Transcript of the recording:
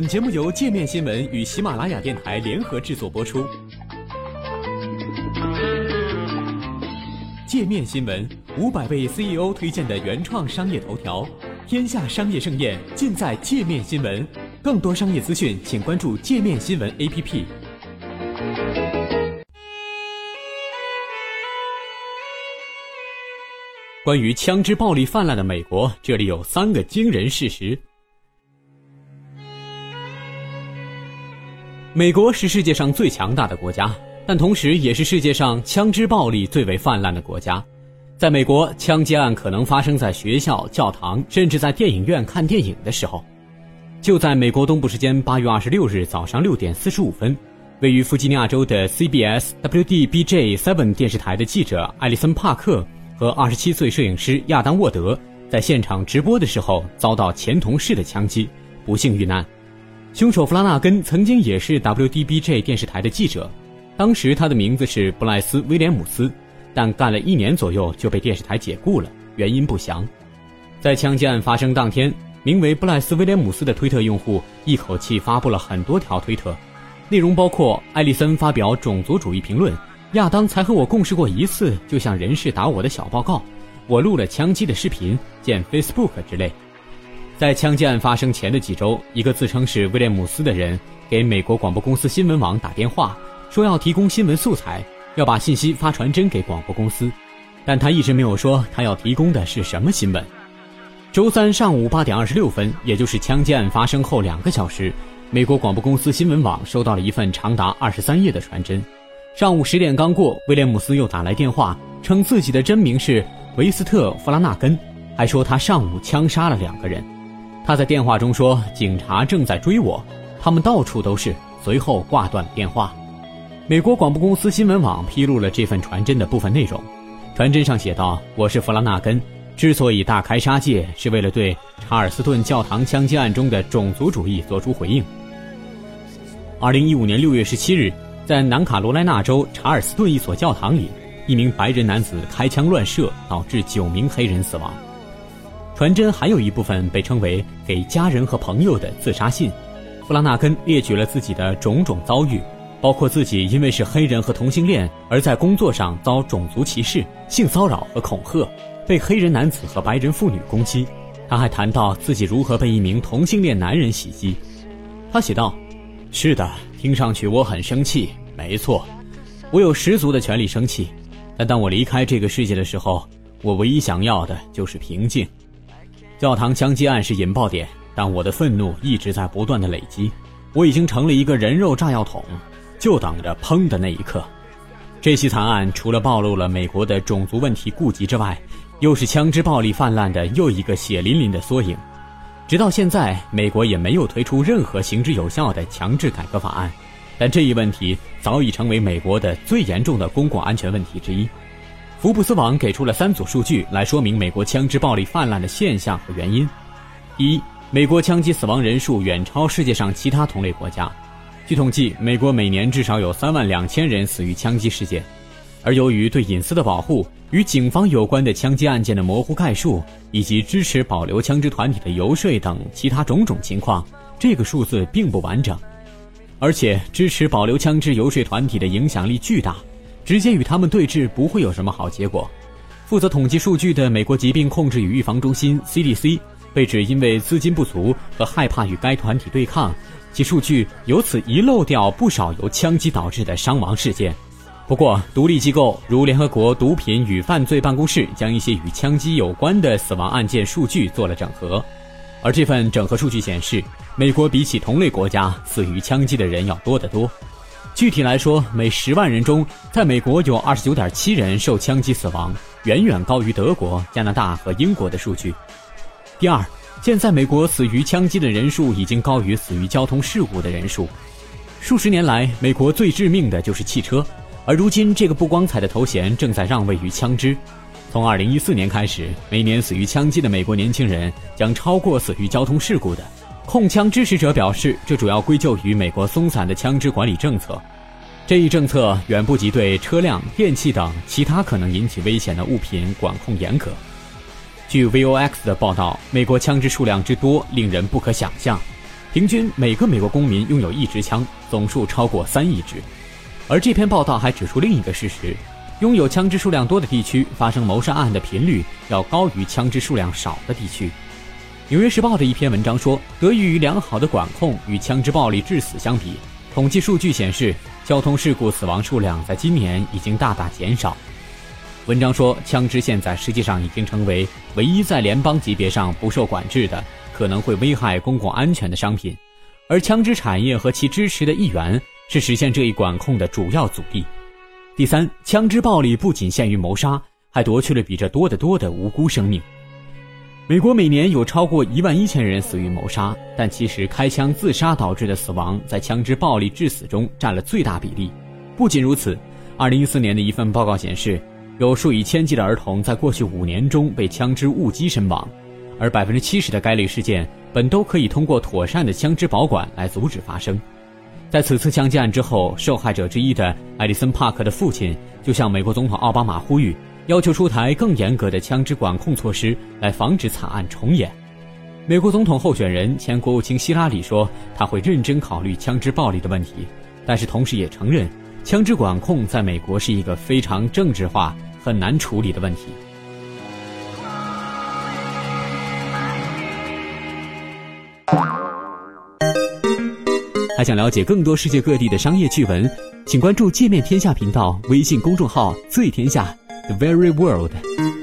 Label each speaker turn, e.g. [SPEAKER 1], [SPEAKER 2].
[SPEAKER 1] 本节目由界面新闻与喜马拉雅电台联合制作播出。界面新闻五百位 CEO 推荐的原创商业头条，天下商业盛宴尽在界面新闻。更多商业资讯，请关注界面新闻 APP。关于枪支暴力泛滥的美国，这里有三个惊人事实。美国是世界上最强大的国家，但同时也是世界上枪支暴力最为泛滥的国家。在美国，枪击案可能发生在学校、教堂，甚至在电影院看电影的时候。就在美国东部时间八月二十六日早上六点四十五分，位于弗吉尼亚州的 CBS WDBJ Seven 电视台的记者艾利森·帕克和二十七岁摄影师亚当·沃德在现场直播的时候遭到前同事的枪击，不幸遇难。凶手弗拉纳根曾经也是 WDBJ 电视台的记者，当时他的名字是布莱斯·威廉姆斯，但干了一年左右就被电视台解雇了，原因不详。在枪击案发生当天，名为布莱斯·威廉姆斯的推特用户一口气发布了很多条推特，内容包括艾利森发表种族主义评论，亚当才和我共事过一次，就像人事打我的小报告，我录了枪击的视频，见 Facebook 之类。在枪击案发生前的几周，一个自称是威廉姆斯的人给美国广播公司新闻网打电话，说要提供新闻素材，要把信息发传真给广播公司，但他一直没有说他要提供的是什么新闻。周三上午八点二十六分，也就是枪击案发生后两个小时，美国广播公司新闻网收到了一份长达二十三页的传真。上午十点刚过，威廉姆斯又打来电话，称自己的真名是维斯特·弗拉纳根，还说他上午枪杀了两个人。他在电话中说：“警察正在追我，他们到处都是。”随后挂断了电话。美国广播公司新闻网披露了这份传真的部分内容。传真上写道：“我是弗拉纳根，之所以大开杀戒，是为了对查尔斯顿教堂枪击案中的种族主义作出回应。”二零一五年六月十七日，在南卡罗来纳州查尔斯顿一所教堂里，一名白人男子开枪乱射，导致九名黑人死亡。传真还有一部分被称为给家人和朋友的自杀信，弗拉纳根列举了自己的种种遭遇，包括自己因为是黑人和同性恋而在工作上遭种族歧视、性骚扰和恐吓，被黑人男子和白人妇女攻击。他还谈到自己如何被一名同性恋男人袭击。他写道：“是的，听上去我很生气，没错，我有十足的权利生气，但当我离开这个世界的时候，我唯一想要的就是平静。”教堂枪击案是引爆点，但我的愤怒一直在不断的累积。我已经成了一个人肉炸药桶，就等着砰的那一刻。这起惨案除了暴露了美国的种族问题痼疾之外，又是枪支暴力泛滥的又一个血淋淋的缩影。直到现在，美国也没有推出任何行之有效的强制改革法案，但这一问题早已成为美国的最严重的公共安全问题之一。福布斯网给出了三组数据来说明美国枪支暴力泛滥的现象和原因。一、美国枪击死亡人数远超世界上其他同类国家。据统计，美国每年至少有三万两千人死于枪击事件。而由于对隐私的保护、与警方有关的枪击案件的模糊概述，以及支持保留枪支团体的游说等其他种种情况，这个数字并不完整。而且，支持保留枪支游说团体的影响力巨大。直接与他们对峙不会有什么好结果。负责统计数据的美国疾病控制与预防中心 （CDC） 被指因为资金不足和害怕与该团体对抗，其数据由此遗漏掉不少由枪击导致的伤亡事件。不过，独立机构如联合国毒品与犯罪办公室将一些与枪击有关的死亡案件数据做了整合，而这份整合数据显示，美国比起同类国家死于枪击的人要多得多。具体来说，每十万人中，在美国有二十九点七人受枪击死亡，远远高于德国、加拿大和英国的数据。第二，现在美国死于枪击的人数已经高于死于交通事故的人数。数十年来，美国最致命的就是汽车，而如今这个不光彩的头衔正在让位于枪支。从二零一四年开始，每年死于枪击的美国年轻人将超过死于交通事故的。控枪支持者表示，这主要归咎于美国松散的枪支管理政策。这一政策远不及对车辆、电器等其他可能引起危险的物品管控严格。据 VOX 的报道，美国枪支数量之多令人不可想象。平均每个美国公民拥有一支枪，总数超过三亿支。而这篇报道还指出另一个事实：拥有枪支数量多的地区，发生谋杀案的频率要高于枪支数量少的地区。《纽约时报》的一篇文章说，得益于良好的管控与枪支暴力致死相比，统计数据显示，交通事故死亡数量在今年已经大大减少。文章说，枪支现在实际上已经成为唯一在联邦级别上不受管制的。可能会危害公共安全的商品，而枪支产业和其支持的议员是实现这一管控的主要阻力。第三，枪支暴力不仅限于谋杀，还夺去了比这多得多的无辜生命。美国每年有超过一万一千人死于谋杀，但其实开枪自杀导致的死亡在枪支暴力致死中占了最大比例。不仅如此，二零一四年的一份报告显示，有数以千计的儿童在过去五年中被枪支误击身亡。而百分之七十的该类事件本都可以通过妥善的枪支保管来阻止发生。在此次枪击案之后，受害者之一的艾利森·帕克的父亲就向美国总统奥巴马呼吁，要求出台更严格的枪支管控措施来防止惨案重演。美国总统候选人前国务卿希拉里说，他会认真考虑枪支暴力的问题，但是同时也承认，枪支管控在美国是一个非常政治化、很难处理的问题。还想了解更多世界各地的商业趣闻，请关注“界面天下”频道微信公众号“最天下 The Very World”。